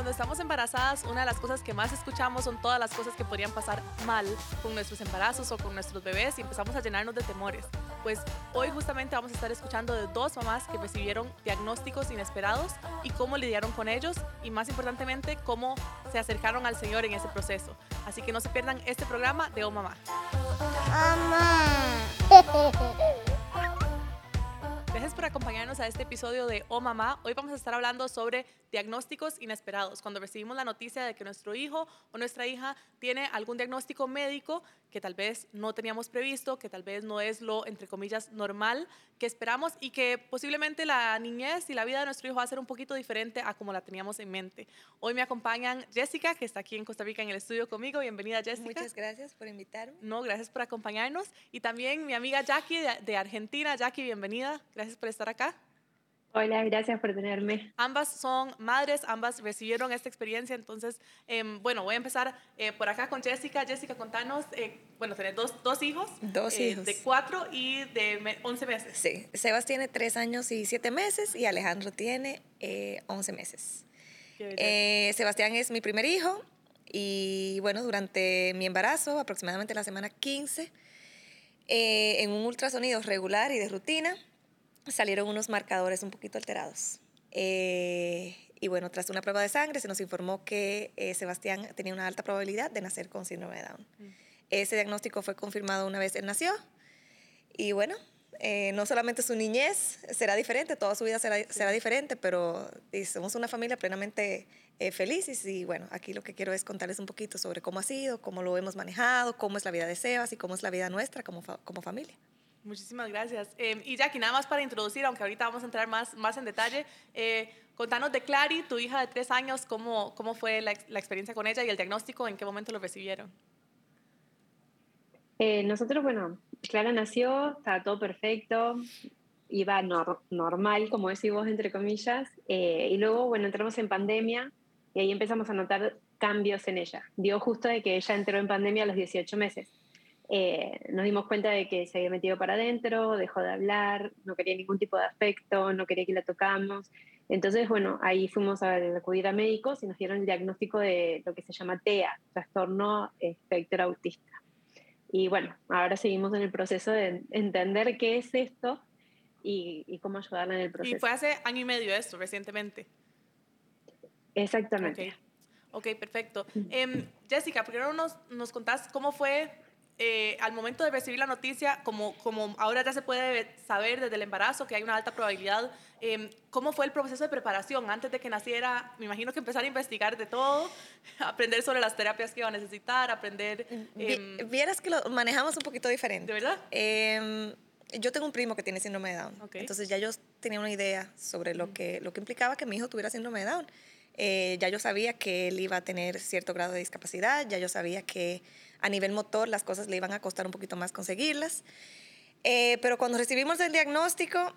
Cuando estamos embarazadas, una de las cosas que más escuchamos son todas las cosas que podrían pasar mal con nuestros embarazos o con nuestros bebés y empezamos a llenarnos de temores. Pues hoy justamente vamos a estar escuchando de dos mamás que recibieron diagnósticos inesperados y cómo lidiaron con ellos y más importantemente cómo se acercaron al Señor en ese proceso. Así que no se pierdan este programa de Oh Mamá. Mamá. Gracias por acompañarnos a este episodio de Oh Mamá. Hoy vamos a estar hablando sobre diagnósticos inesperados. Cuando recibimos la noticia de que nuestro hijo o nuestra hija tiene algún diagnóstico médico que tal vez no teníamos previsto, que tal vez no es lo, entre comillas, normal que esperamos y que posiblemente la niñez y la vida de nuestro hijo va a ser un poquito diferente a como la teníamos en mente. Hoy me acompañan Jessica, que está aquí en Costa Rica en el estudio conmigo. Bienvenida, Jessica. Muchas gracias por invitarme. No, gracias por acompañarnos. Y también mi amiga Jackie de, de Argentina. Jackie, bienvenida. Gracias por estar acá. Hola, gracias por tenerme. Ambas son madres, ambas recibieron esta experiencia, entonces, eh, bueno, voy a empezar eh, por acá con Jessica. Jessica, contanos, eh, bueno, tenés dos, dos hijos. Dos eh, hijos. De cuatro y de me- 11 meses. Sí, Sebas tiene tres años y siete meses y Alejandro tiene eh, 11 meses. Qué belleza. Eh, Sebastián es mi primer hijo y bueno, durante mi embarazo, aproximadamente la semana 15, eh, en un ultrasonido regular y de rutina, salieron unos marcadores un poquito alterados. Eh, y bueno, tras una prueba de sangre se nos informó que eh, Sebastián tenía una alta probabilidad de nacer con síndrome de Down. Mm. Ese diagnóstico fue confirmado una vez él nació. Y bueno, eh, no solamente su niñez será diferente, toda su vida será, será diferente, pero somos una familia plenamente eh, felices. Y bueno, aquí lo que quiero es contarles un poquito sobre cómo ha sido, cómo lo hemos manejado, cómo es la vida de Sebas y cómo es la vida nuestra como, fa- como familia. Muchísimas gracias. Eh, y Jackie, nada más para introducir, aunque ahorita vamos a entrar más, más en detalle, eh, contanos de Clary, tu hija de tres años, cómo, cómo fue la, ex- la experiencia con ella y el diagnóstico, en qué momento lo recibieron. Eh, nosotros, bueno, Clara nació, estaba todo perfecto, iba nor- normal, como decís vos, entre comillas, eh, y luego, bueno, entramos en pandemia y ahí empezamos a notar cambios en ella. Dio justo de que ella entró en pandemia a los 18 meses. Eh, nos dimos cuenta de que se había metido para adentro, dejó de hablar, no quería ningún tipo de afecto, no quería que la tocamos. Entonces, bueno, ahí fuimos a acudir a médicos y nos dieron el diagnóstico de lo que se llama TEA, trastorno espectro autista. Y bueno, ahora seguimos en el proceso de entender qué es esto y, y cómo ayudarla en el proceso. Y fue hace año y medio esto, recientemente. Exactamente. Ok, ok, perfecto. Em, Jessica, primero nos, nos contás cómo fue eh, al momento de recibir la noticia, como, como ahora ya se puede saber desde el embarazo que hay una alta probabilidad, em, ¿cómo fue el proceso de preparación antes de que naciera? Me imagino que empezar a investigar de todo, aprender sobre las terapias que iba a necesitar, aprender... Em, Vieras que lo manejamos un poquito diferente. ¿De verdad? Em, yo tengo un primo que tiene síndrome de Down. Entonces ya yo tenía una idea sobre lo que, lo que implicaba que mi hijo tuviera síndrome de Down. Eh, ya yo sabía que él iba a tener cierto grado de discapacidad, ya yo sabía que a nivel motor las cosas le iban a costar un poquito más conseguirlas. Eh, pero cuando recibimos el diagnóstico,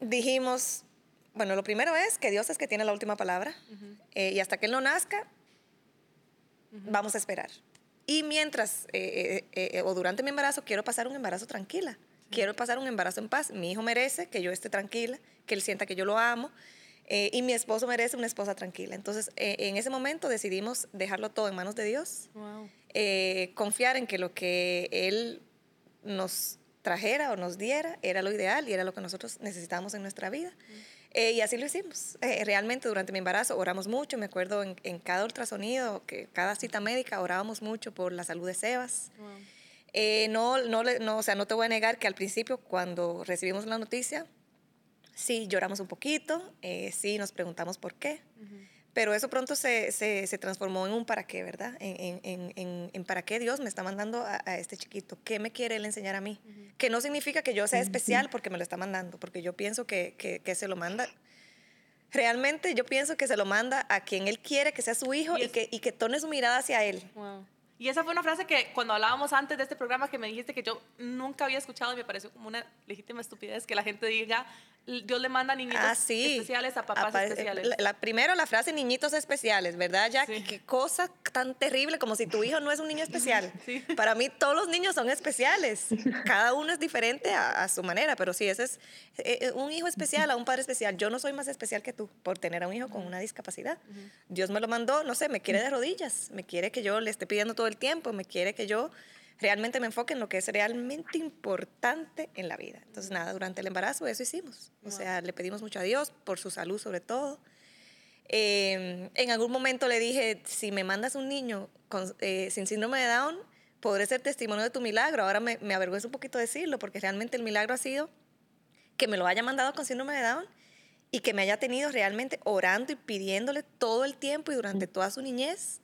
dijimos, bueno, lo primero es que Dios es que tiene la última palabra eh, y hasta que Él no nazca, vamos a esperar. Y mientras eh, o durante mi embarazo, quiero pasar un embarazo tranquila. Quiero pasar un embarazo en paz. Mi hijo merece que yo esté tranquila, que él sienta que yo lo amo. Eh, y mi esposo merece una esposa tranquila. Entonces, eh, en ese momento decidimos dejarlo todo en manos de Dios, wow. eh, confiar en que lo que Él nos trajera o nos diera era lo ideal y era lo que nosotros necesitábamos en nuestra vida. Eh, y así lo hicimos. Eh, realmente durante mi embarazo oramos mucho, me acuerdo en, en cada ultrasonido, que cada cita médica orábamos mucho por la salud de Sebas. wow. Eh, no, no, no, o sea, no te voy a negar que al principio cuando recibimos la noticia, sí lloramos un poquito, eh, sí nos preguntamos por qué, pero eso pronto se, se, se transformó en un para qué, ¿verdad? En, en, en, en- en para qué Dios me está mandando a, a este chiquito, qué me quiere él enseñar a mí, que no significa que yo sea especial porque me lo está mandando, porque yo pienso que, que, que se lo manda. Realmente yo pienso que se lo manda a quien él quiere que sea su hijo Y que, y que torne su mirada hacia él. Wow. Y esa fue una frase que cuando hablábamos antes de este programa que me dijiste que yo nunca había escuchado y me pareció como una legítima estupidez que la gente diga Dios le manda niñitos Ah, sí. especiales a papás Apa- especiales. La, la- primero la frase niñitos especiales, ¿verdad, Jack? Sí. Qué cosa tan terrible como si tu hijo no es un niño especial. Sí. Para mí todos los niños son especiales. Cada uno es diferente a, a su manera, pero sí, ese es eh, eh, un hijo especial a un padre especial. Yo no soy más especial que tú por tener a un hijo con una discapacidad. Dios me lo mandó, no sé, me quiere de rodillas, me quiere que yo le esté pidiendo todo el tiempo, me quiere que yo realmente me enfoque en lo que es realmente importante en la vida. Entonces, nada, durante el embarazo eso hicimos. O sea, le pedimos mucho a Dios por su salud sobre todo. Eh, en algún momento le dije, si me mandas un niño con- eh, sin síndrome de Down, podré ser testimonio de tu milagro. Ahora me, me avergüenza un poquito decirlo, porque realmente el milagro ha sido que me lo haya mandado con síndrome de Down y que me haya tenido realmente orando y pidiéndole todo el tiempo y durante toda su niñez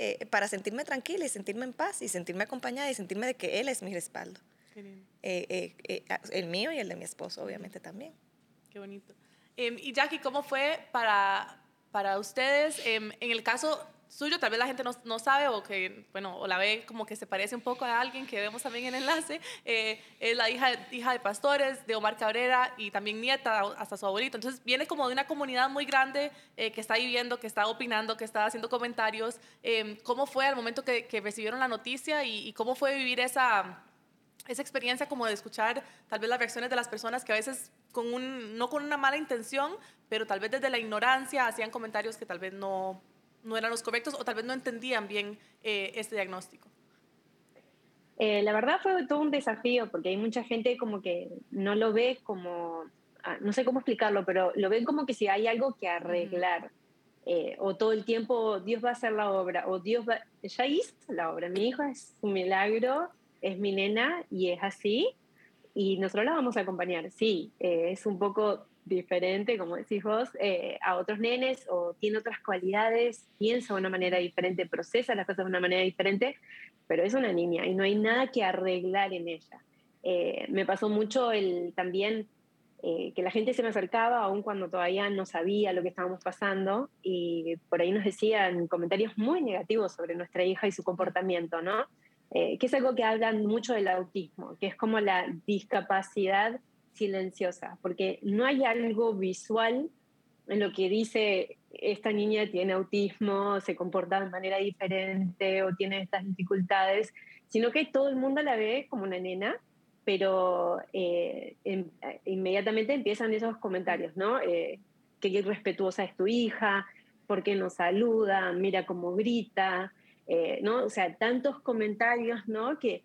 eh, para sentirme tranquila y sentirme en paz y sentirme acompañada y sentirme de que Él es mi respaldo. Qué lindo. Eh, eh, eh, el mío y el de mi esposo, obviamente también. Qué bonito. Em, y Jackie, ¿cómo fue para, para ustedes? Em, en el caso suyo, tal vez la gente no, no sabe o que, bueno, o la ve como que se parece un poco a alguien que vemos también en el enlace. eh, es la hija, hija de pastores, de Omar Cabrera y también nieta hasta su abuelito. Entonces viene como de una comunidad muy grande eh, que está viviendo, que está opinando, que está haciendo comentarios. Em, ¿Cómo fue al momento que, que recibieron la noticia y, y cómo fue vivir esa esa experiencia como de escuchar tal vez las reacciones de las personas que a veces con un, no con una mala intención, pero tal vez desde la ignorancia hacían comentarios que tal vez no, no eran los correctos o tal vez no entendían bien eh, este diagnóstico. Eh, la verdad fue todo un desafío porque hay mucha gente como que no lo ve como, ah, no sé cómo explicarlo, pero lo ven como que si hay algo que arreglar. eh, o todo el tiempo Dios va a hacer la obra, o Dios va, ya hizo la obra, mi hijo es un milagro, es mi nena y es así, y nosotros la vamos a acompañar, sí, eh, es un poco diferente, como decís vos, eh, a otros nenes, o tiene otras cualidades, piensa de una manera diferente, procesa las cosas de una manera diferente, pero es una niña y no hay nada que arreglar en ella. Eh, me pasó mucho el también eh, que la gente se me acercaba aun cuando todavía no sabía lo que estábamos pasando y por ahí nos decían comentarios muy negativos sobre nuestra hija y su comportamiento, ¿no? Eh, que es algo que hablan mucho del autismo, que es como la discapacidad silenciosa, porque no hay algo visual en lo que dice esta niña tiene autismo, se comporta de manera diferente o tiene estas dificultades, sino que todo el mundo la ve como una nena, pero eh, en- eh, inmediatamente empiezan esos comentarios, ¿no? Eh, que irrespetuosa es tu hija, por qué no saluda, mira cómo grita, eh, ¿no? O sea, tantos comentarios, ¿no? Que,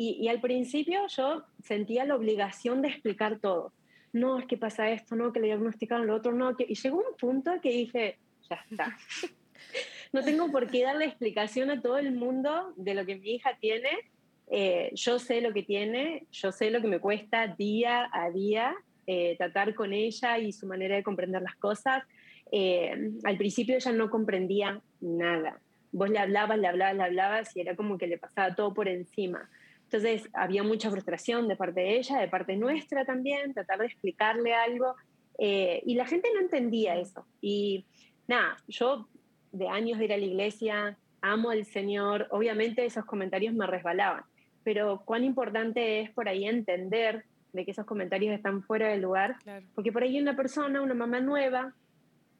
y, al principio yo sentía la obligación de explicar todo. No, es que pasa esto, no, que le diagnosticaron lo otro, no, que... y llegó un punto que dije, ya está. no tengo por qué darle explicación a todo el mundo de lo que mi hija tiene. Eh, yo sé lo que tiene, yo sé lo que me cuesta día a día eh, tratar con ella y su manera de comprender las cosas. Eh, al principio ella no comprendía nada. Vos le hablabas, le hablabas, le hablabas y era como que le pasaba todo por encima. Entonces había mucha frustración de parte de ella, de parte nuestra también, tratar de explicarle algo. eh, y la gente no entendía eso. Y nada, yo de años de ir a la iglesia, amo al Señor, obviamente esos comentarios me resbalaban, pero cuán importante es por ahí entender de que esos comentarios están fuera de lugar, Claro. porque por ahí una persona, una mamá nueva,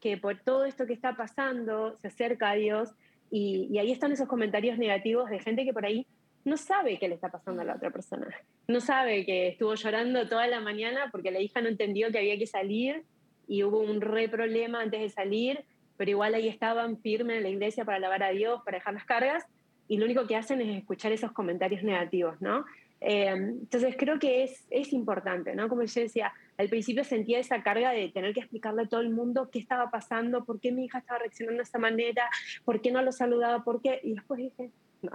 que por todo esto que está pasando se acerca a Dios y, y ahí están esos comentarios negativos de gente que por ahí no sabe qué le está pasando a la otra persona. No sabe que estuvo llorando toda la mañana porque la hija no entendió que había que salir y hubo un re problema antes de salir, pero igual ahí estaban firmes en la iglesia para alabar a Dios, para dejar las cargas, y lo único que hacen es escuchar esos comentarios negativos, ¿no? Eh, entonces creo que es, es importante, ¿no? Como yo decía, al principio sentía esa carga de tener que explicarle a todo el mundo qué estaba pasando, por qué mi hija estaba reaccionando de esa manera, por qué no lo saludaba, por qué, y después dije, no,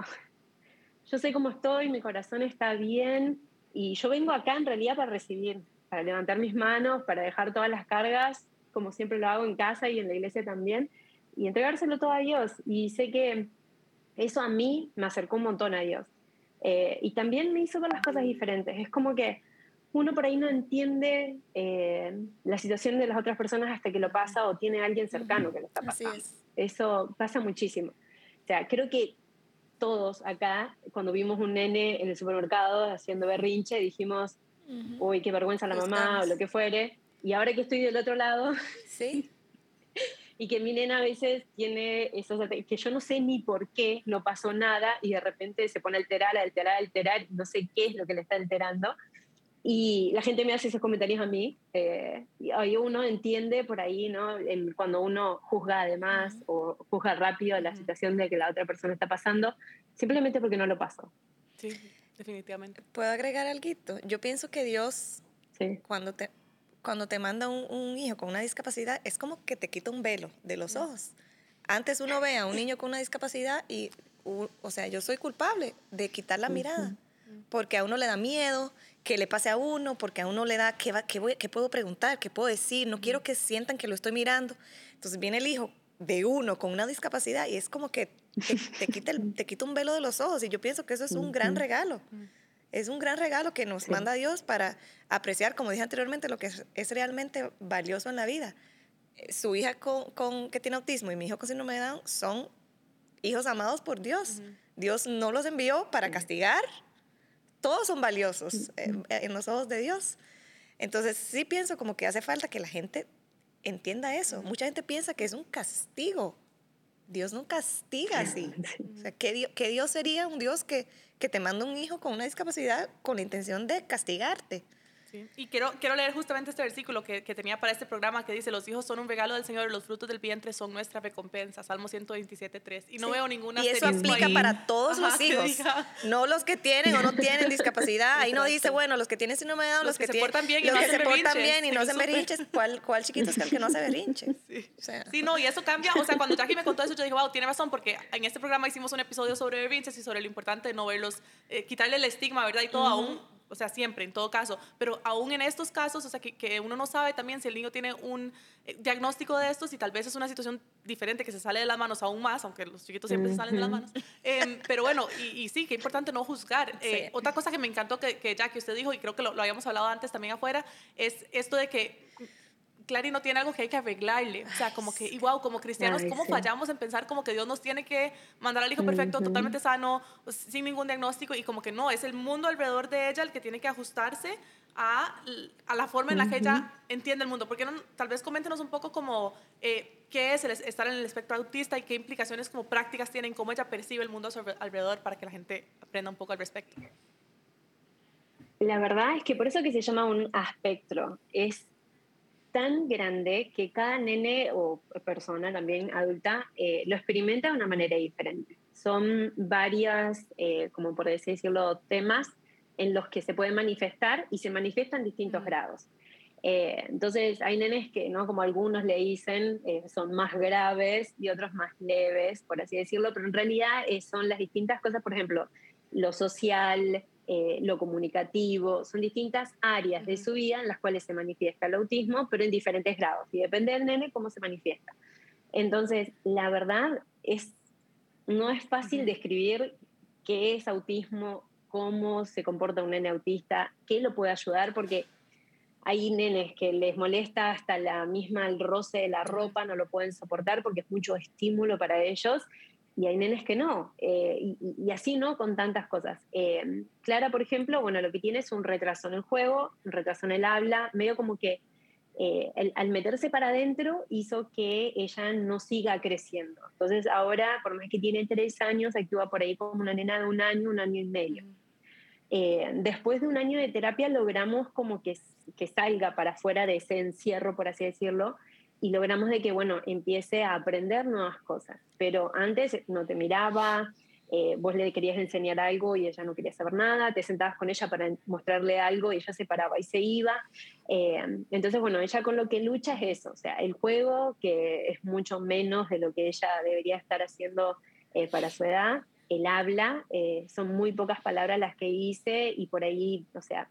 yo sé cómo estoy, mi corazón está bien, y yo vengo acá en realidad para recibir, para levantar mis manos, para dejar todas las cargas, como siempre lo hago en casa y en la iglesia también, y entregárselo todo a Dios. Y sé que eso a mí me acercó un montón a Dios. Eh, y también me hizo ver las cosas diferentes. Es como que uno por ahí no entiende eh, la situación de las otras personas hasta que lo pasa o tiene a alguien cercano que lo está pasando. es. Eso pasa muchísimo. O sea, creo que todos acá, cuando vimos un nene en el supermercado haciendo berrinche, dijimos, uy, qué vergüenza la mamá o lo que fuere. y ahora que estoy del otro lado, sí. y que mi nena a veces tiene esos que yo no sé ni por qué, no pasó nada y de repente se pone a alterar, a alterar, a alterar, no sé qué es lo que le está alterando. Y la gente me hace esos comentarios a mí. Eh, y ahí uno entiende por ahí, ¿no? cuando uno juzga además o juzga rápido la situación de que la otra persona está pasando, simplemente porque no lo pasó. Sí, definitivamente. ¿Puedo agregar algo? Yo pienso que Dios, cuando te, cuando te manda un, hijo con una discapacidad, es como que te quita un velo de los ojos. Antes uno ve a un niño con una discapacidad y, o sea, yo soy culpable de quitar la mirada, porque a uno le da miedo que le pase a uno, porque a uno le da, ¿qué, qué, voy, qué puedo preguntar? ¿Qué puedo decir? No quiero que sientan que lo estoy mirando. Entonces viene el hijo de uno con una discapacidad y es como que te, quita, te quita un velo de los ojos y yo pienso que eso es un gran regalo es un gran regalo que nos manda Dios para apreciar, como dije anteriormente, lo que es, realmente valioso en la vida. Eh, su hija con, que tiene autismo y mi hijo con síndrome de Down son hijos amados por Dios. Dios no los envió para castigar. Todos son valiosos en, en los ojos de Dios. Entonces sí pienso como que hace falta que la gente entienda eso. Mucha gente piensa que es un castigo. Dios no castiga así. O sea, ¿qué, Dios sería un Dios que, que te manda un hijo con una discapacidad con la intención de castigarte? Y quiero, quiero leer justamente este versículo que, que, tenía para este programa que dice, los hijos son un regalo del Señor, los frutos del vientre son nuestra recompensa, Salmo 127, 3. Y no veo ninguna Y eso aplica para todos los hijos, no los que tienen o no tienen discapacidad. Ahí no dice, bueno, los que tienen síndrome de Down, los, que, se portan bien y no se portan bien y no se berrinches. ¿Cuál, ¿Cuál chiquito es el que no se berrinche? Sí. O sea. sí, no, y eso cambia. O sea, cuando Jackie me contó eso, yo dije, wow, tiene razón, porque en este programa hicimos un episodio sobre berrinches y sobre lo importante de no verlos, eh, quitarle el estigma, ¿verdad? Y todo aún o sea, siempre, en todo caso, pero aún en estos casos, o sea, que, que uno no sabe también si el niño tiene un eh, diagnóstico de estos y tal vez es una situación diferente que se sale de las manos aún más, aunque los chiquitos siempre se salen de las manos. Em, pero bueno, y, sí, qué importante no juzgar. Eh, otra cosa que me encantó que, que ya que usted dijo, y creo que lo, lo habíamos hablado antes también afuera, es esto de que Clary no tiene algo que hay que arreglarle. O sea, como que, igual, como cristianos, ¿cómo fallamos en pensar como que Dios nos tiene que mandar al hijo perfecto, totalmente sano, sin ningún diagnóstico? Y como que no, es el mundo alrededor de ella el que tiene que ajustarse a, a la forma en la que ella entiende el mundo. Porque no, tal vez coméntenos un poco como eh, qué es el estar en el espectro autista y qué implicaciones como prácticas tienen, cómo ella percibe el mundo alrededor para que la gente aprenda un poco al respecto. La verdad es que por eso que se llama un espectro. Es tan grande que cada nene o persona también adulta eh, lo experimenta de una manera diferente. Son varias, eh, como por decirlo, temas en los que se pueden manifestar y se manifiestan distintos grados. Eh, entonces hay nenes que, ¿no? como algunos le dicen, son más graves y otros más leves, por así decirlo, pero en realidad son las distintas cosas, por ejemplo, lo social, eh, lo comunicativo, son distintas áreas de su vida en las cuales se manifiesta el autismo, pero en diferentes grados, y depende del nene cómo se manifiesta. Entonces, la verdad es, no es fácil describir qué es autismo, cómo se comporta un nene autista, qué lo puede ayudar, porque hay nenes que les molesta hasta la misma el roce de la ropa, no lo pueden soportar porque es mucho estímulo para ellos y hay nenes que no. Eh, y, así, ¿no? Con tantas cosas. Eh, Clara, por ejemplo, bueno, lo que tiene es un retraso en el juego, un retraso en el habla, medio como que eh, al meterse para adentro hizo que ella no siga creciendo. Entonces ahora, por más que tiene tres años, actúa por ahí como una nena de un año, un año y medio. después de un año de terapia logramos como que, que salga para afuera de ese encierro, por así decirlo, y logramos de que, bueno, empiece a aprender nuevas cosas. Pero antes no te miraba, eh, vos le querías enseñar algo y ella no quería saber nada, te sentabas con ella para mostrarle algo y ella se paraba y se iba. Eh, entonces, bueno, ella con lo que lucha es eso, o sea, el juego, que es mucho menos de lo que ella debería estar haciendo eh, para su edad, el habla, son muy pocas palabras las que hice y por ahí, o sea,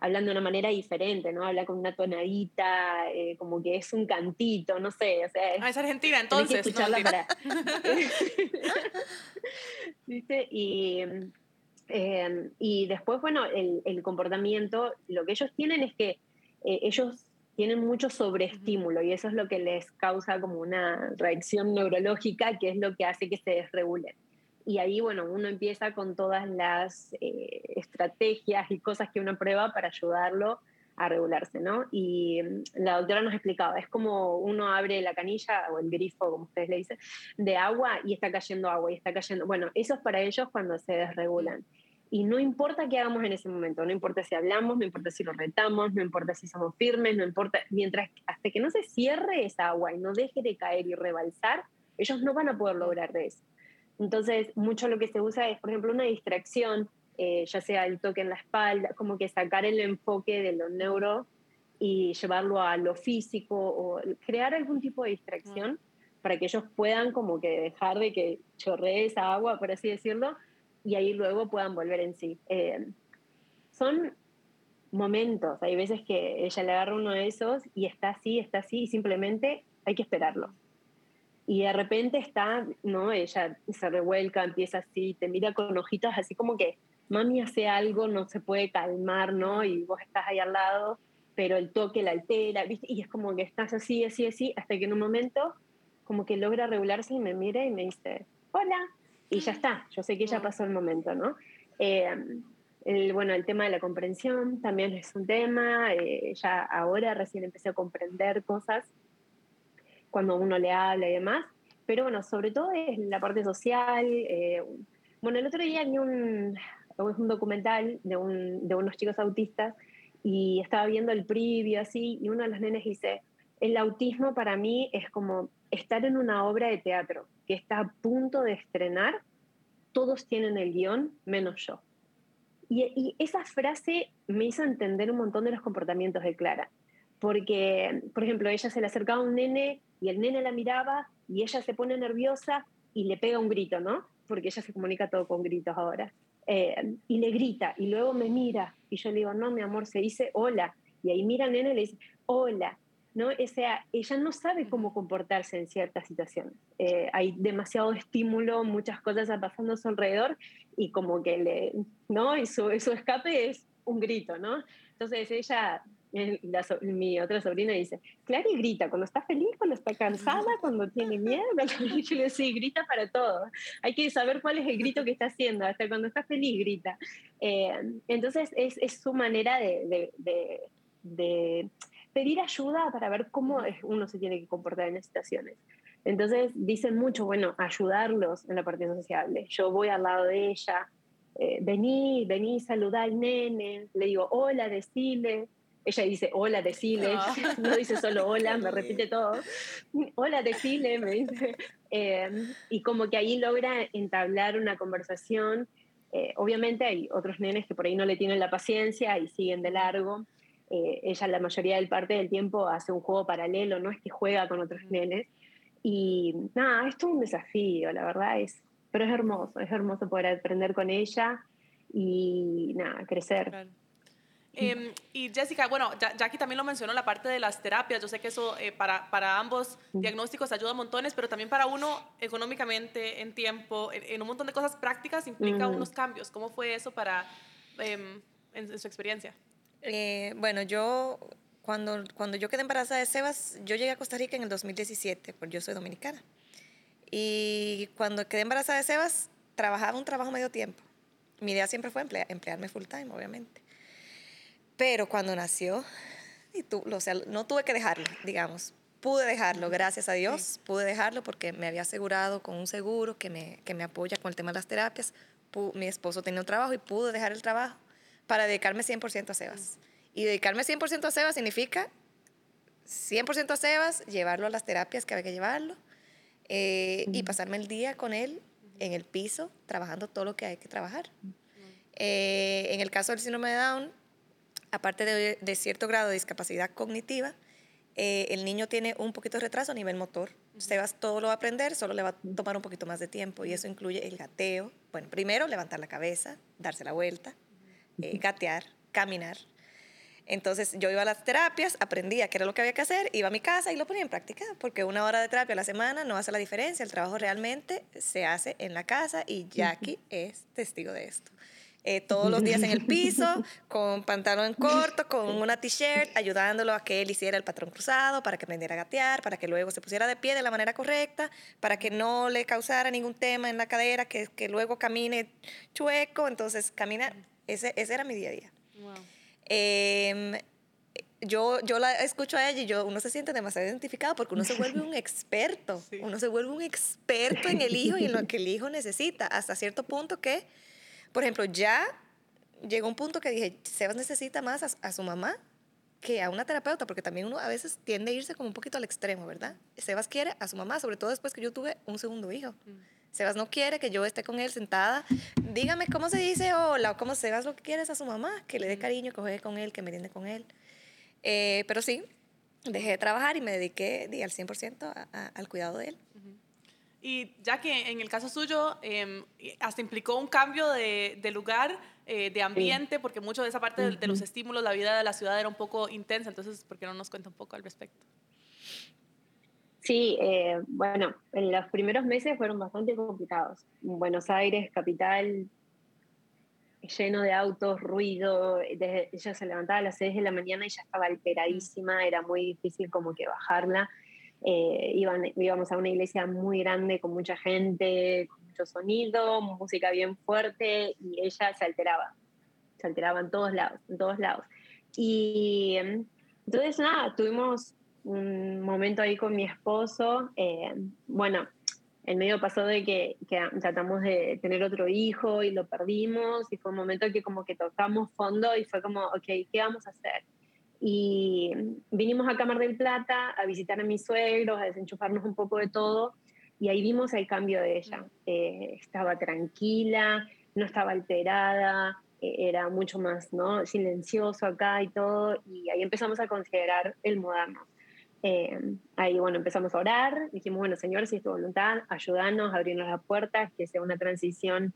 hablando de una manera diferente, ¿no? Habla con una tonadita, eh, como que es un cantito, no sé, o sea... ah, es Argentina, entonces. Que escucharla para... ¿Viste? Y, em, y después, bueno, el, el, comportamiento, lo que ellos tienen es que eh, ellos tienen mucho sobreestímulo y eso es lo que les causa como una reacción neurológica que es lo que hace que se desregulen y ahí, bueno, uno empieza con todas las eh, estrategias y cosas que uno prueba para ayudarlo a regularse, ¿no? Y mm, la doctora nos explicaba, es como uno abre la canilla o el grifo, como ustedes le dicen, de agua y está cayendo agua y está cayendo. Bueno, eso es para ellos cuando se desregulan. Y no importa qué hagamos en ese momento, no importa si hablamos, no importa si lo retamos, no importa si somos firmes, no importa, mientras hasta que no se cierre esa agua y no deje de caer y rebalsar, ellos no van a poder lograr eso. Entonces, mucho lo que se usa es, por ejemplo, una distracción, eh, ya sea el toque en la espalda, como que sacar el enfoque de lo neuro y llevarlo a lo físico o crear algún tipo de distracción para que ellos puedan como que dejar de que chorree esa agua, por así decirlo, y ahí luego puedan volver en sí. Eh, son momentos, hay veces que ella le agarra uno de esos y está así, está así, y simplemente hay que esperarlo y de repente está, ¿no? Ella se revuelca, empieza así, te mira con ojitos así como que mami hace algo, no se puede calmar, ¿no? Y vos estás ahí al lado, pero el toque la altera, ¿viste? Y es como que estás así, así, así, hasta que en un momento como que logra regularse y me mira y me dice, hola, y ya está, yo sé que ya pasó el momento, ¿no? Eh, el, bueno, el tema de la comprensión también es un tema, eh, ya ahora recién empecé a comprender cosas cuando uno le habla y demás. Pero bueno, sobre todo es la parte social. Eh, bueno, el otro día vi un, un documental de, un, de unos chicos autistas y estaba viendo el previo así y uno de los nenes dice, el autismo para mí es como estar en una obra de teatro que está a punto de estrenar, todos tienen el guion menos yo. Y, y, esa frase me hizo entender un montón de los comportamientos de Clara. Porque, por ejemplo, ella se le acercaba a un nene y el nene la miraba y ella se pone nerviosa y le pega un grito, ¿no? Porque ella se comunica todo con gritos ahora. Eh, y le grita y luego me mira y yo le digo, no, mi amor, se dice hola. Y ahí mira al nene y le dice, hola. ¿no? O sea, ella no sabe cómo comportarse en ciertas situaciones. Eh, hay demasiado estímulo, muchas cosas pasando a su alrededor y como que le, ¿no? Y su, su escape es un grito, ¿no? Entonces ella mi otra sobrina dice, Clary grita cuando está feliz, cuando está cansada, cuando tiene miedo. Yo le digo, sí, grita para todo. Hay que saber cuál es el grito que está haciendo. Hasta cuando está feliz, grita. Eh, entonces, es, es, su manera de, de, de, pedir ayuda para ver cómo uno se tiene que comportar en las situaciones. Entonces, dicen mucho, bueno, ayudarlos en la parte sociable. Yo voy al lado de ella, eh, vení, vení, saludar al nene, le digo, hola, decile, ella dice, hola, decile, ah. no dice solo hola, me repite todo. Hola, decile, me dice. Em, y como que ahí logra entablar una conversación. Eh, obviamente hay otros nenes que por ahí no le tienen la paciencia y siguen de largo. Eh, ella la mayoría del parte del tiempo hace un juego paralelo, no es que juega con otros nenes. Y nada, esto es un desafío, la verdad es, pero es hermoso, es hermoso poder aprender con ella y nada, crecer. Em, y Jessica, bueno, Jackie también lo mencionó, la parte de las terapias. Yo sé que eso eh, para, para, ambos diagnósticos ayuda montones, pero también para uno económicamente, en tiempo, en, un montón de cosas prácticas implica unos cambios. ¿Cómo fue eso para, em, en, su experiencia? Eh, bueno, yo cuando, cuando yo quedé embarazada de Sebas, yo llegué a Costa Rica en el 2017, porque yo soy dominicana. Y cuando quedé embarazada de Sebas, trabajaba un trabajo medio tiempo. Mi idea siempre fue emplearme full time, obviamente. Pero cuando nació, y tú, o sea, no tuve que dejarlo, digamos. Pude dejarlo, gracias a Dios, pude dejarlo porque me había asegurado con un seguro que me, que me apoya con el tema de las terapias. mi esposo tenía un trabajo y pude dejar el trabajo para dedicarme 100% a Sebas. Y dedicarme 100% a Sebas significa 100% a Sebas, llevarlo a las terapias que había que llevarlo eh, y pasarme el día con él en el piso, trabajando todo lo que hay que trabajar. Eh, en el caso del síndrome de Down, aparte de, cierto grado de discapacidad cognitiva, eh, el niño tiene un poquito de retraso a nivel motor. Sebas todo lo va a aprender, solo le va a tomar un poquito más de tiempo y eso incluye el gateo. Bueno, primero levantar la cabeza, darse la vuelta, eh, gatear, caminar. Entonces yo iba a las terapias, aprendía qué era lo que había que hacer, iba a mi casa y lo ponía en práctica, porque una hora de terapia a la semana no hace la diferencia, el trabajo realmente se hace en la casa y Jackie es testigo de esto. Eh, todos los días en el piso, con pantalón corto, con una t-shirt, ayudándolo a que él hiciera el patrón cruzado, para que aprendiera a gatear, para que luego se pusiera de pie de la manera correcta, para que no le causara ningún tema en la cadera, que, que luego camine chueco, entonces camina, ese, ese era mi día a día. Em, yo, yo la escucho a ella y yo, uno se siente demasiado identificado porque uno se vuelve un experto. Uno se vuelve un experto en el hijo y en lo que el hijo necesita, hasta cierto punto que, por ejemplo, ya llegó un punto que dije, Sebas necesita más a, su mamá que a una terapeuta, porque también uno a veces tiende a irse como un poquito al extremo, ¿verdad? Sebas quiere a su mamá, sobre todo después que yo tuve un segundo hijo. Mm. Sebas no quiere que yo esté con él sentada. Dígame cómo se dice hola o cómo Sebas lo que quiere es a su mamá, que le dé mm. cariño, que juegue con él, que me meriende con él. Eh, pero sí, dejé de trabajar y me dediqué al 100% al cuidado de él. Y ya que en el caso suyo em, hasta implicó un cambio de, de lugar, eh, de ambiente, porque mucho de esa parte de, los estímulos, la vida de la ciudad era un poco intensa, entonces, ¿por qué no nos cuenta un poco al respecto? Sí, eh, bueno, en los primeros meses fueron bastante complicados. Buenos Aires, capital, lleno de autos, ruido, desde, ella se levantaba a las 6 de la mañana y ya estaba alteradísima, era muy difícil como que bajarla. Eh, iban, íbamos a una iglesia muy grande con mucha gente, con mucho sonido, música bien fuerte y ella se alteraba, se alteraba en todos lados, en todos lados. Y entonces nada, tuvimos un momento ahí con mi esposo, eh, bueno, el medio pasó de que, tratamos de tener otro hijo y lo perdimos y fue un momento que como que tocamos fondo y fue como, ok, ¿qué vamos a hacer? Y vinimos a Cámara del Plata a visitar a mis suegros, a desenchufarnos un poco de todo y ahí vimos el cambio de ella. Eh, estaba tranquila, no estaba alterada, e-, era mucho más ¿no? silencioso acá y todo y ahí empezamos a considerar el moderno. Eh, ahí, bueno, empezamos a orar, dijimos, bueno, Señor, si es tu voluntad, ayúdanos, abrirnos las puertas, que sea una transición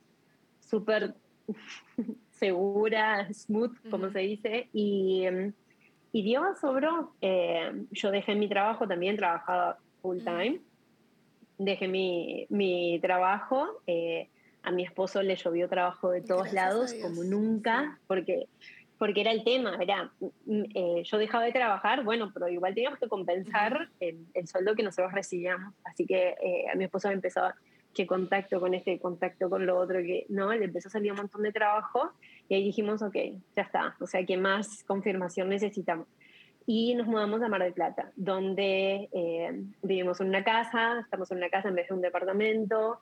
súper segura, smooth, como se dice, y, y Dios sobró. Eh, yo dejé mi trabajo, también trabajaba full time, dejé mi, mi trabajo, eh, a mi esposo le llovió trabajo de todos lados, como nunca, porque porque era el tema, era, mm, eh, yo dejaba de trabajar, bueno, pero igual teníamos que compensar el, el sueldo que nosotros recibíamos, así que eh, a mi esposo me empezó que contacto con este, contacto con lo otro, que no, le empezó a salir un montón de trabajo y ahí dijimos, ok, ya está, o sea, ¿qué más confirmación necesitamos? Y nos mudamos a Mar del Plata, donde eh, vivimos en una casa, estamos en una casa en vez de un departamento,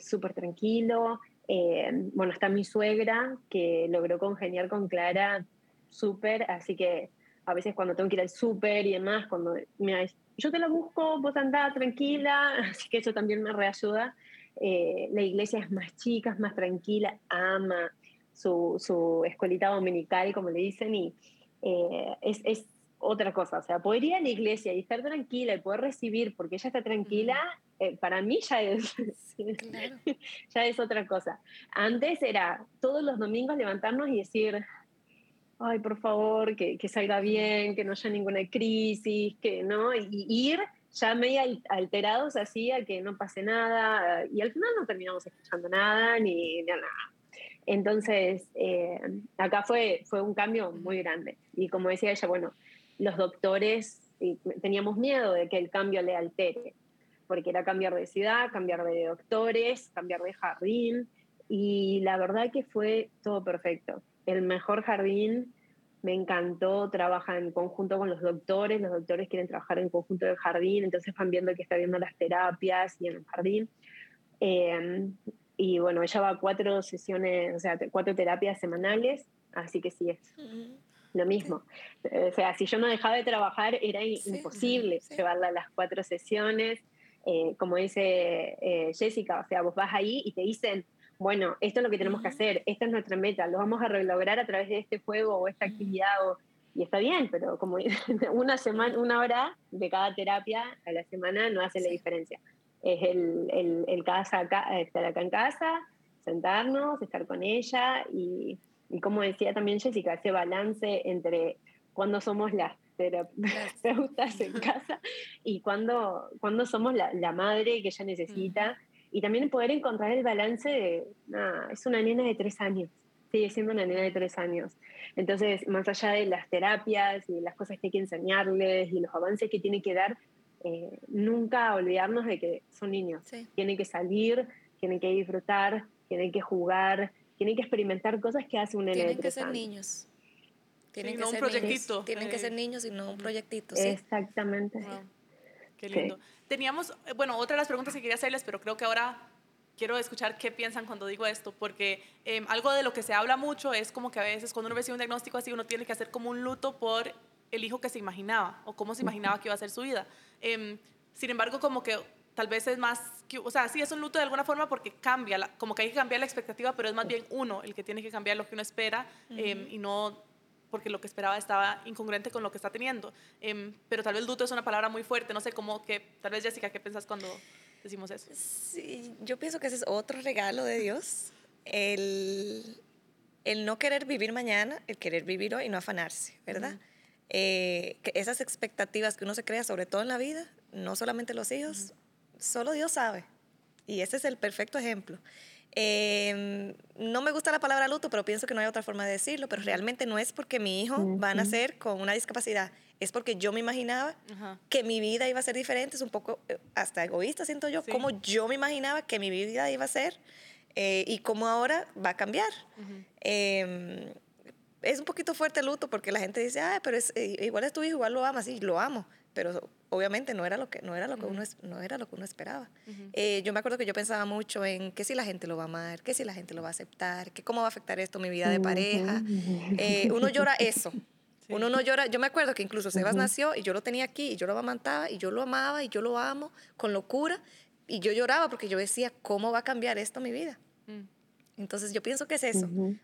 súper tranquilo, eh, bueno, está mi suegra, que logró congeniar con Clara súper, así que a veces cuando tengo que ir al súper y demás, cuando me yo te la busco, vos andá tranquila, así que eso también me reayuda. Eh, la iglesia es más chica, es más tranquila, ama su, su escuelita dominical, como le dicen, y eh, es, es, otra cosa. O sea, poder ir a la iglesia y estar tranquila y poder recibir porque ella está tranquila, eh, para mí ya es, ya es otra cosa. Antes era todos los domingos levantarnos y decir, ay, por favor, que, que salga bien, que no haya ninguna crisis, que no, y, ir ya medio alterados así a que no pase nada, y al final no terminamos escuchando nada ni, nada. Entonces, eh, acá fue, fue un cambio muy grande. Y como decía ella, bueno, los doctores teníamos miedo de que el cambio le altere, porque era cambiar de ciudad, cambiar de doctores, cambiar de jardín, y la verdad que fue todo perfecto. El mejor jardín, me encantó, trabaja en conjunto con los doctores, los doctores quieren trabajar en conjunto del jardín, entonces van viendo que está viendo las terapias y en el jardín. Em, y bueno, ella va a cuatro sesiones, o sea, cuatro terapias semanales, así que sí, es, lo mismo. O sea, si yo no dejaba de trabajar, era imposible llevarla a las cuatro sesiones. Eh, como dice eh, Jessica, o sea, vos vas ahí y te dicen, bueno, esto es lo que tenemos que hacer, esta es nuestra meta, lo vamos a lograr a través de este juego o esta actividad. y está bien, pero como una, semana, una hora de cada terapia a la semana no hace la diferencia. Es el, el, el casa acá, estar acá en casa, sentarnos, estar con ella y, y como decía también Jessica, ese balance entre cuando somos las terapeutas en casa y cuando, cuando somos la, la madre que ella necesita. Y también poder encontrar el balance de, es una nena de tres años, sigue siendo una nena de tres años. Entonces, más allá de las terapias y las cosas que hay que enseñarles y los avances que tiene que dar, eh, nunca olvidarnos de que son niños. Tienen que salir, tienen que disfrutar, tienen que jugar, tienen que experimentar cosas que hace un nene Tienen que ser niños. Tienen Sí, que no un ser proyectito. Niños. Tienen que Eh, ser niños y no un proyectito, sí. Exactamente. Wow, Qué Sí. lindo. Teníamos, eh, bueno, otra de las preguntas que quería hacerles, pero creo que ahora quiero escuchar qué piensan cuando digo esto, porque em, algo de lo que se habla mucho es como que a veces cuando uno recibe un diagnóstico así, uno tiene que hacer como un luto por el hijo que se imaginaba o cómo se imaginaba que iba a ser su vida. Em, sin embargo, como que tal vez es más, que, o sea, sí es un luto de alguna forma porque cambia, la- como que hay que cambiar la expectativa, pero es más bien uno el que tiene que cambiar lo que uno espera em, y no porque lo que esperaba estaba incongruente con lo que está teniendo. Em, pero tal vez luto es una palabra muy fuerte, no sé cómo que, tal vez Jessica, ¿qué piensas cuando decimos eso? Sí, yo pienso que ese es otro regalo de Dios, el, el no querer vivir mañana, el querer vivir hoy y no afanarse, ¿verdad? Eh, que esas expectativas que uno se crea, sobre todo en la vida, no solamente los hijos, solo Dios sabe. Y ese es el perfecto ejemplo. Eh, no me gusta la palabra luto, pero pienso que no hay otra forma de decirlo, pero realmente no es porque mi hijo va a nacer con una discapacidad, es porque yo me imaginaba que mi vida iba a ser diferente, es un poco eh, hasta egoísta, siento yo, Sí. como yo me imaginaba que mi vida iba a ser eh, y cómo ahora va a cambiar. Eh, es un poquito fuerte el luto porque la gente dice, ah, pero es, eh, igual es tu hijo, igual lo amas, sí, lo amo, pero obviamente no era lo que, no era lo que, uno, no era lo que uno esperaba. Ujú. Eh, yo me acuerdo que yo pensaba mucho en que si la gente lo va a amar, que si la gente lo va a aceptar, que cómo va a afectar esto mi vida de pareja. Eh, uno llora eso. Sí. Uno no llora. Yo me acuerdo que incluso Sebas nació y yo lo tenía aquí y yo lo amamantaba y yo lo amaba y yo lo amo con locura. Y yo lloraba porque yo decía, ¿cómo va a cambiar esto mi vida? Mm. Entonces yo pienso que es eso. Ujú.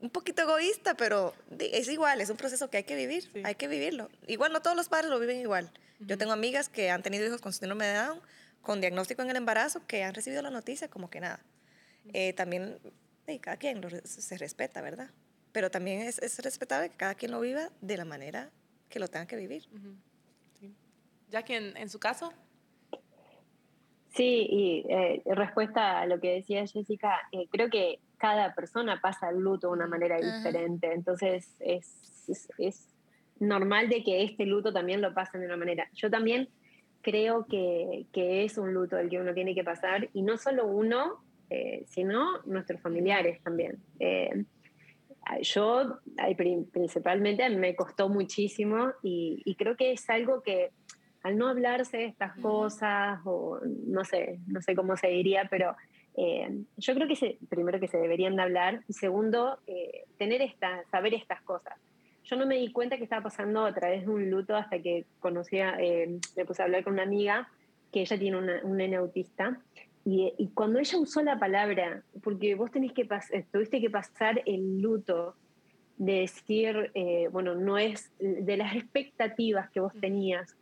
Un poquito egoísta, pero es igual, es un proceso que hay que vivir, Sí. hay que vivirlo. Igual no todos los padres lo viven igual. Yo tengo amigas que han tenido hijos con síndrome de Down, con diagnóstico en el embarazo, que han recibido la noticia como que nada. Eh, también, sí, cada quien lo se respeta, ¿verdad? Pero también es, es respetable que cada quien lo viva de la manera que lo tenga que vivir. Ujú. Sí. Jackie, en, en su caso, Sí, y eh, respuesta a lo que decía Jessica, eh, creo que cada persona pasa el luto de una manera Ajá. diferente, entonces es, es, es normal de que este luto también lo pasen de una manera. Yo también creo que, que es un luto el que uno tiene que pasar, y no solo uno, eh, sino nuestros familiares también. Eh, yo principalmente me costó muchísimo y, y creo que es algo que al no hablarse de estas cosas, o no sé, no sé cómo se diría, pero eh, yo creo que se- primero que se deberían de hablar y segundo, eh, tener esta, saber estas cosas. Yo no me di cuenta que estaba pasando a través de un luto hasta que conocía, eh, me puse a hablar con una amiga que ella tiene una, un nene autista y, y cuando ella usó la palabra, porque vos tenés que eh, tuviste que pasar el luto de decir, bueno, no es de las expectativas que vos tenías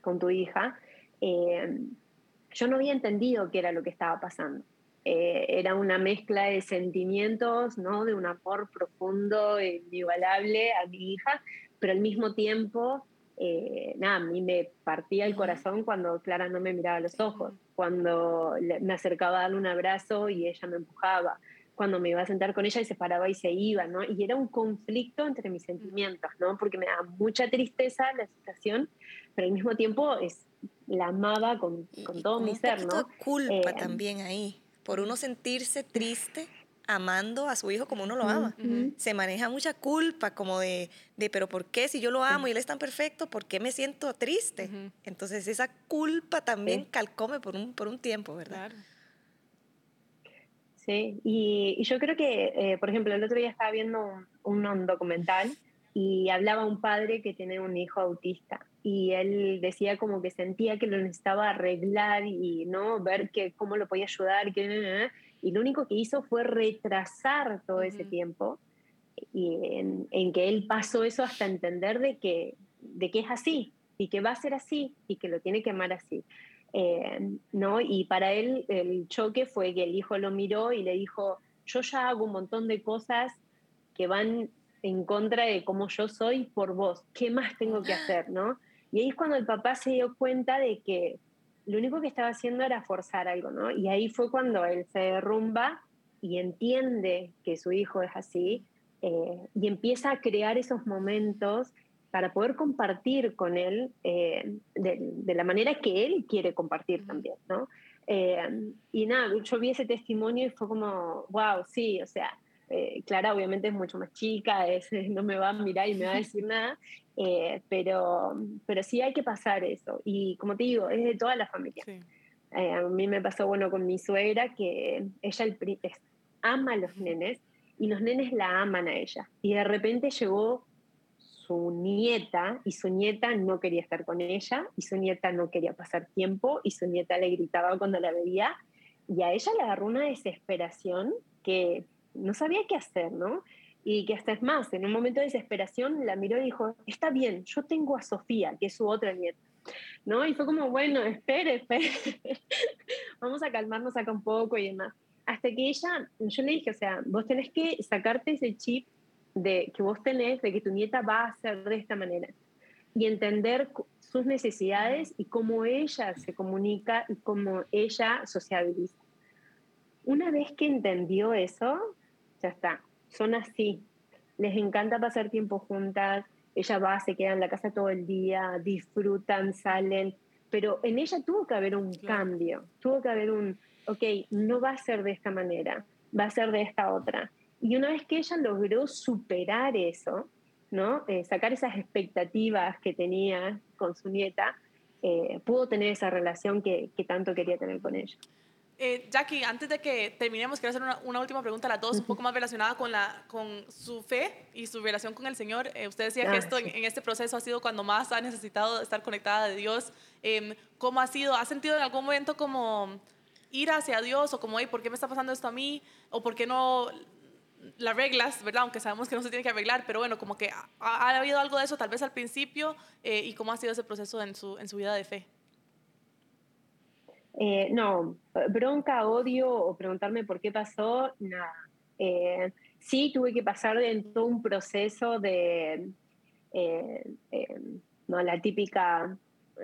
con tu hija, yo no había entendido qué era lo que estaba pasando. Eh, era una mezcla de sentimientos, ¿no? De un amor profundo, e inigualable a mi hija, pero al mismo tiempo, eh, nada, a mí me partía el corazón cuando Clara no me miraba a los ojos, cuando me acercaba a darle un abrazo y ella me empujaba, cuando me iba a sentar con ella y se paraba y se iba, ¿no? Y era un conflicto entre mis sentimientos, ¿no? Porque me da mucha tristeza la situación, pero al mismo tiempo es, la amaba con, con todo Como mi ser, ¿no? culpa Eh, también ahí, por uno sentirse triste amando a su hijo como uno lo ama. Se maneja mucha culpa, como de, de, pero ¿por qué si yo lo amo y él es tan perfecto, por qué me siento triste? Entonces esa culpa también Sí. calcome por un, por un tiempo, ¿verdad? claro. Sí, y, y yo creo que, eh, por ejemplo, el otro día estaba viendo un, un documental y hablaba un padre que tiene un hijo autista y él decía como que sentía que lo necesitaba arreglar y no ver que, cómo lo podía ayudar que, y lo único que hizo fue retrasar todo ese Ujú. tiempo y en, en que él pasó eso hasta entender de que, de que es así y que va a ser así y que lo tiene que amar así. Eh, ¿no? Y para él el choque fue que el hijo lo miró y le dijo, yo ya hago un montón de cosas que van en contra de cómo yo soy por vos, ¿qué más tengo que hacer? ¿no? Y ahí es cuando el papá se dio cuenta de que lo único que estaba haciendo era forzar algo, ¿no? Y ahí fue cuando él se derrumba y entiende que su hijo es así eh, y empieza a crear esos momentos para poder compartir con él eh, de, de, la manera que él quiere compartir también, ¿no? Eh, y nada, yo vi ese testimonio y fue como, wow, sí, o sea, Eh, Clara obviamente es mucho más chica, es, no me va a mirar y me va a decir nada, eh, pero, pero sí hay que pasar eso. Y como te digo, es de toda la familia. Eh, a mí me pasó, bueno, con mi suegra, que ella el, ama a los nenes y los nenes la aman a ella. Y de repente llegó su nieta y su nieta no quería estar con ella y su nieta no quería pasar tiempo y su nieta le gritaba cuando la veía y a ella le agarró una desesperación que no sabía qué hacer, ¿no? Y que hasta es más, en un momento de desesperación la miró y dijo, está bien, yo tengo a Sofía, que es su otra nieta. ¿No? Y fue como, bueno, espere, espere, vamos a calmarnos acá un poco y demás. Hasta que ella, yo le dije, o sea, vos tenés que sacarte ese chip de que vos tenés, de que tu nieta va a ser de esta manera. Y entender sus necesidades y cómo ella se comunica y cómo ella sociabiliza. Una vez que entendió eso, ya está, son así. Les encanta pasar tiempo juntas, ella va, se queda en la casa todo el día, disfrutan, salen, pero en ella tuvo que haber un cambio, tuvo que haber un, ok, no va a ser de esta manera, va a ser de esta otra. Y una vez que ella logró superar eso, ¿no? Eh, sacar esas expectativas que tenía con su nieta, eh, pudo tener esa relación que, que tanto quería tener con ella. Eh, Jackie, antes de que terminemos, quiero hacer una, última pregunta a las dos, un poco más relacionada con, la, con su fe y su relación con el Señor. Eh, usted decía que ah, esto en, este proceso ha sido cuando más ha necesitado estar conectada de Dios. Eh, ¿Cómo ha sido? ¿Ha sentido en algún momento como ir hacia Dios o como, hey, ¿por qué me está pasando esto a mí? ¿O por qué no las reglas, verdad? Aunque sabemos que no se tiene que arreglar, pero bueno, como que ha, habido algo de eso tal vez al principio eh, y cómo ha sido ese proceso en su, en su vida de fe. Eh, no, bronca, odio o preguntarme por qué pasó, nada. Eh, sí tuve que pasar en todo un proceso de, eh, no, la típica,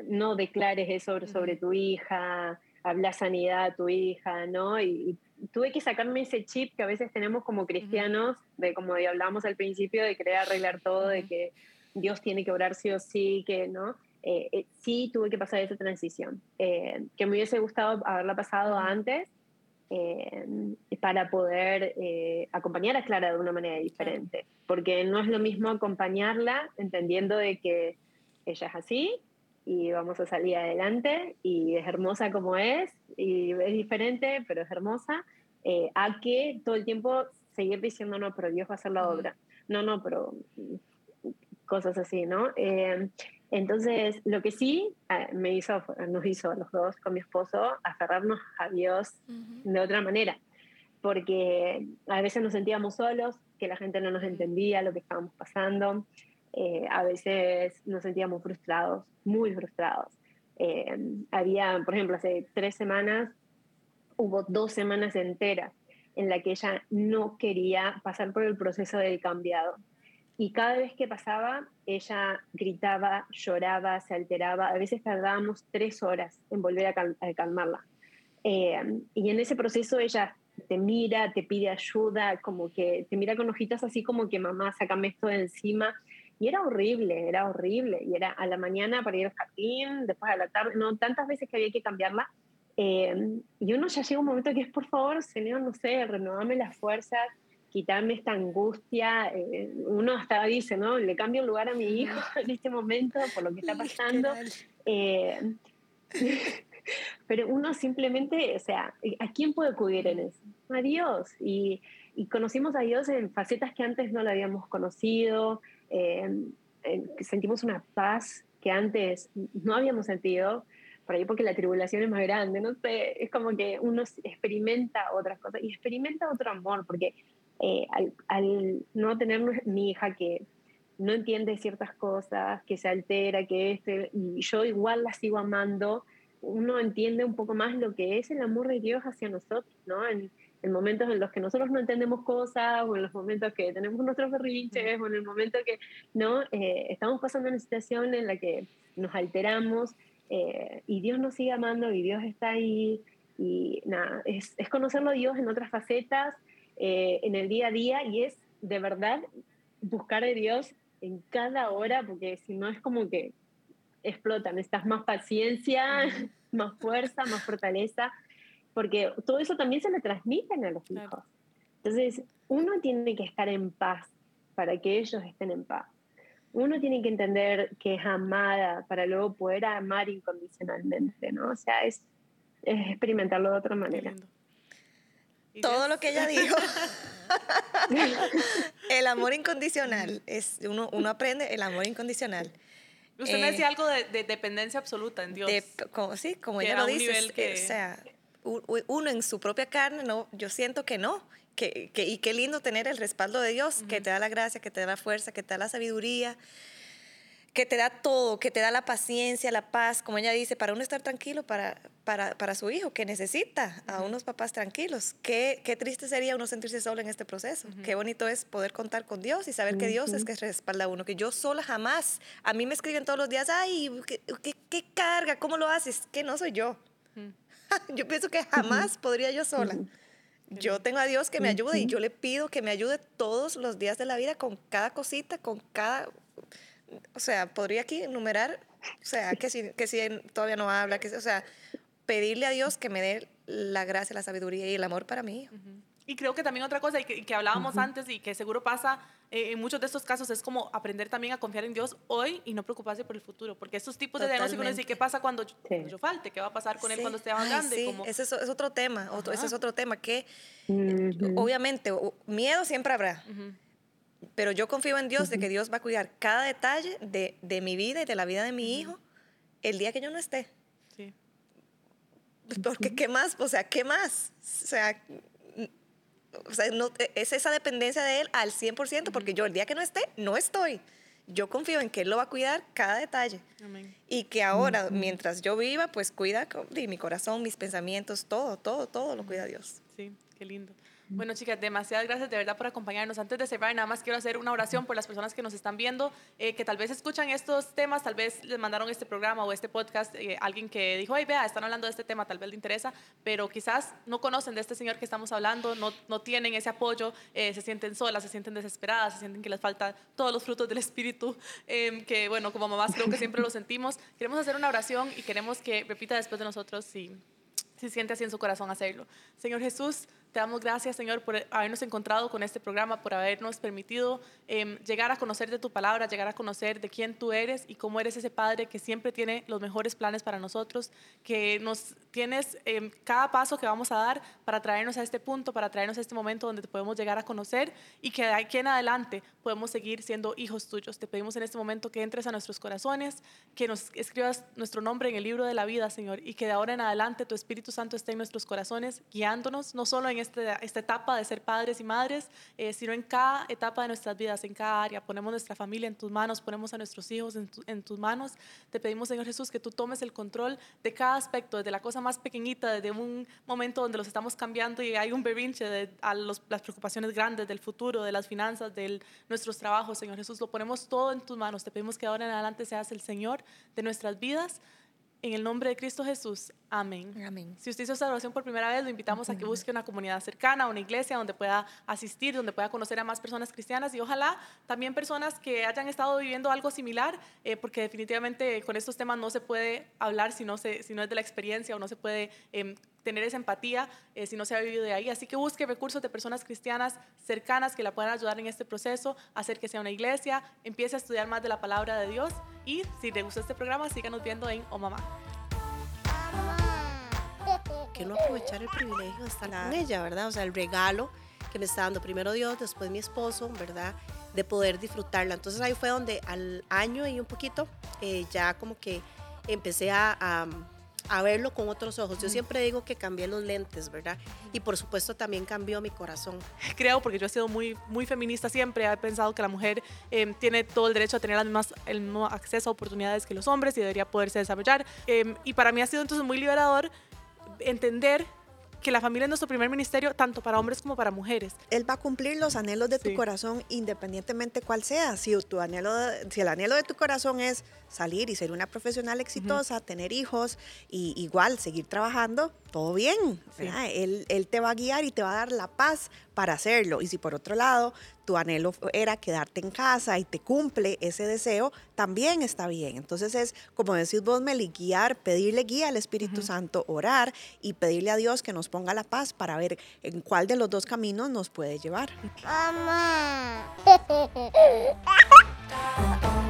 no declares eso sobre, tu hija, habla sanidad a tu hija, ¿no? Y, tuve que sacarme ese chip que a veces tenemos como cristianos, de como hablábamos al principio, de querer arreglar todo, de que Dios tiene que orar sí o sí, que, ¿no? Eh, eh, sí tuve que pasar esa transición, eh, que me hubiese gustado haberla pasado antes para poder acompañar a Clara de una manera diferente, porque no es lo mismo acompañarla entendiendo de que ella es así y vamos a salir adelante y es hermosa como es y es diferente, pero es hermosa, a que todo el tiempo seguir diciendo, no, pero Dios va a hacer la obra. No, no, pero cosas así, ¿no? Entonces, lo que sí eh, me hizo, nos hizo a los dos con mi esposo aferrarnos a Dios de otra manera, porque a veces nos sentíamos solos, que la gente no nos entendía lo que estábamos pasando, eh, a veces nos sentíamos frustrados, muy frustrados. Eh, había, por ejemplo, hace tres semanas, hubo dos semanas enteras en la que ella no quería pasar por el proceso del cambiado y cada vez que pasaba, ella gritaba, lloraba, se alteraba. A veces tardábamos tres horas en volver a, calmarla. Eh, y en ese proceso ella te mira, te pide ayuda, como que te mira con ojitos así como que mamá, sácame esto de encima. Y era horrible, era horrible. Y era a la mañana para ir al jardín, después a la tarde, no, tantas veces que había que cambiarla. Eh, y uno ya llega un momento que es, por favor, Señor, no sé, renovame las fuerzas, quitarme esta angustia. Eh, uno hasta dice, ¿no? Le cambio el lugar a mi hijo en este momento por lo que está pasando. Eh, pero uno simplemente, o sea, ¿a quién puede acudir en eso? A Dios. Y, conocimos a Dios en facetas que antes no lo habíamos conocido. Eh, sentimos una paz que antes no habíamos sentido por ahí porque la tribulación es más grande, no sé, es como que uno experimenta otras cosas y experimenta otro amor, porque eh, al, no tener mi hija que no entiende ciertas cosas, que se altera, que este, y yo igual la sigo amando, uno entiende un poco más lo que es el amor de Dios hacia nosotros, ¿no? En, momentos en los que nosotros no entendemos cosas, o en los momentos que tenemos nuestros berrinches, o en el momento que, ¿no? Eh, estamos pasando una situación en la que nos alteramos, eh, y Dios nos sigue amando, y Dios está ahí, y nada, es, es conocerlo a Dios en otras facetas, eh, en el día a día y es de verdad buscar a Dios en cada hora, porque si no es como que explotan, necesitas más paciencia, más fuerza, más fortaleza, porque todo eso también se le transmiten a los hijos. Entonces, uno tiene que estar en paz para que ellos estén en paz. Uno tiene que entender que es amada para luego poder amar incondicionalmente, ¿no? O sea, es, es experimentarlo de otra manera. Todo lo que ella dijo. el amor incondicional. Es, uno, uno aprende el amor incondicional. Usted me decía eh, algo de, dependencia absoluta en Dios. como, sí, como ella lo dice. Que... O sea, uno en su propia carne, no, yo siento que no. Que, que, y qué lindo tener el respaldo de Dios, que te da la gracia, que te da la fuerza, que te da la sabiduría, que te da todo, que te da la paciencia, la paz, como ella dice, para uno estar tranquilo para, para, para su hijo, que necesita a unos papás tranquilos. Qué, qué, triste sería uno sentirse solo en este proceso. Qué bonito es poder contar con Dios y saber que Dios es que respalda a uno, que yo sola jamás. A mí me escriben todos los días, ay, qué, qué, qué carga, ¿cómo lo haces? Que no soy yo. yo pienso que jamás podría yo sola. Yo tengo a Dios que me ayude y yo le pido que me ayude todos los días de la vida con cada cosita, con cada... O sea, podría aquí enumerar, o sea, que si, que si todavía no habla, que, o sea, pedirle a Dios que me dé la gracia, la sabiduría y el amor para mí. Y creo que también otra cosa y que, hablábamos antes y que seguro pasa eh, en muchos de estos casos es como aprender también a confiar en Dios hoy y no preocuparse por el futuro, porque estos tipos de diagnósticos decir qué pasa cuando yo, falte, qué va a pasar con él cuando esté más grande. Sí, ese es, otro tema, otro, ese es otro tema que obviamente miedo siempre habrá. Pero yo confío en Dios de que Dios va a cuidar cada detalle de, de mi vida y de la vida de mi hijo el día que yo no esté. Sí. Porque, ¿qué más? O sea, ¿qué más? O sea, o sea, no, e, es esa dependencia de él al 100%, porque yo el día que no esté, no estoy. Yo confío en que él lo va a cuidar cada detalle. Y que ahora, mientras yo viva, pues cuida de mi corazón, mis pensamientos, todo, todo, todo lo cuida Dios. Sí, qué lindo. Bueno, chicas, demasiadas gracias de verdad por acompañarnos. Antes de cerrar, nada más quiero hacer una oración por las personas que nos están viendo, eh, que tal vez escuchan estos temas, tal vez les mandaron este programa o este podcast, eh, alguien que dijo, ay, vea, están hablando de este tema, tal vez le interesa, pero quizás no conocen de este Señor que estamos hablando, no, no tienen ese apoyo, eh, se sienten solas, se sienten desesperadas, se sienten que les faltan todos los frutos del Espíritu, em, que bueno, como mamás creo que siempre lo sentimos. Queremos hacer una oración y queremos que repita después de nosotros si, si siente así en su corazón hacerlo. Señor Jesús, te damos gracias, Señor, por habernos encontrado con este programa, por habernos permitido em, llegar a conocer de tu palabra, llegar a conocer de quién tú eres y cómo eres ese Padre que siempre tiene los mejores planes para nosotros, que nos tienes em, cada paso que vamos a dar para traernos a este punto, para traernos a este momento donde te podemos llegar a conocer y que de aquí en adelante podemos seguir siendo hijos tuyos. Te pedimos en este momento que entres a nuestros corazones, que nos escribas nuestro nombre en el libro de la vida, Señor, y que de ahora en adelante tu Espíritu Santo esté en nuestros corazones, guiándonos, no solo en esta etapa de ser padres y madres, eh, sino en cada etapa de nuestras vidas, en cada área. Ponemos nuestra familia en tus manos, ponemos a nuestros hijos en, tus manos. Te pedimos, Señor Jesús, que tú tomes el control de cada aspecto, desde la cosa más pequeñita, desde un momento donde los estamos cambiando y hay un berrinche de, a las preocupaciones grandes del futuro, de las finanzas, de nuestros trabajos, Señor Jesús. Lo ponemos todo en tus manos. Te pedimos que ahora en adelante seas el Señor de nuestras vidas. En el nombre de Cristo Jesús. Amén. Amén. Si usted hizo esta oración por primera vez, lo invitamos a que busque una comunidad cercana, una iglesia donde pueda asistir, donde pueda conocer a más personas cristianas y ojalá también personas que hayan estado viviendo algo similar, eh, porque definitivamente con estos temas no se puede hablar si no, se, si no es de la experiencia o no se puede em, tener esa empatía eh, si no se ha vivido de ahí. Así que busque recursos de personas cristianas cercanas que la puedan ayudar en este proceso, hacer que sea una iglesia, empiece a estudiar más de la palabra de Dios y si le gustó este programa, síganos viendo en O Mamá. Que no aprovechar el privilegio de estar con ella, ¿verdad? O sea, el regalo que me está dando primero Dios, después mi esposo, ¿verdad? De poder disfrutarla. Entonces ahí fue donde al año y un poquito eh, ya como que empecé a a verlo con otros ojos. Yo siempre digo que cambié los lentes, ¿verdad? Y por supuesto también cambió mi corazón. Creo, porque yo he sido muy, muy feminista siempre, he pensado que la mujer em, tiene todo el derecho a tener las mismas, el mismo acceso a oportunidades que los hombres y debería poderse desarrollar. Em, y para mí ha sido entonces muy liberador entender que la familia es nuestro primer ministerio tanto para hombres como para mujeres. Él va a cumplir los anhelos de tu corazón independientemente cuál sea. Si, tu anhelo, si el anhelo de tu corazón es salir y ser una profesional exitosa, tener hijos y igual seguir trabajando, todo bien. Él, él te va a guiar y te va a dar la paz para hacerlo. Y si por otro lado tu anhelo era quedarte en casa y te cumple ese deseo, también está bien. Entonces es, como decís vos, Meli, guiar, pedirle guía al Espíritu Santo, orar y pedirle a Dios que nos ponga la paz para ver en cuál de los dos caminos nos puede llevar. Mamá.